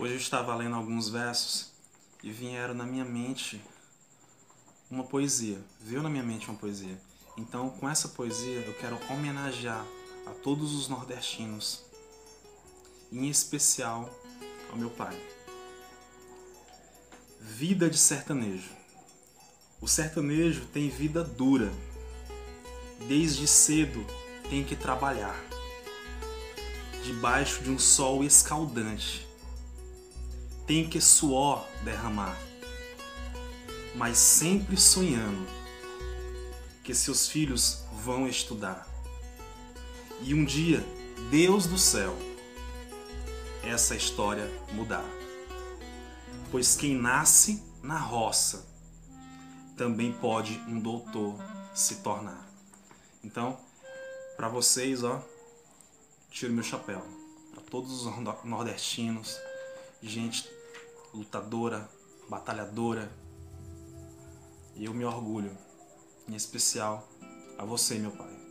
Hoje eu estava lendo alguns versos e vieram na minha mente uma poesia. Veio na minha mente uma poesia. Então, com essa poesia, eu quero homenagear a todos os nordestinos, em especial ao meu pai. Vida de sertanejo. O sertanejo tem vida dura. Desde cedo tem que trabalhar. Debaixo de um sol escaldante. Tem que suor derramar. Mas sempre sonhando que seus filhos vão estudar. E um dia, Deus do céu, essa história mudar. Pois quem nasce na roça também pode um doutor se tornar. Então, para vocês, ó, tiro meu chapéu. Para todos os nordestinos, gente lutadora, batalhadora. E eu me orgulho, em especial a você, meu pai.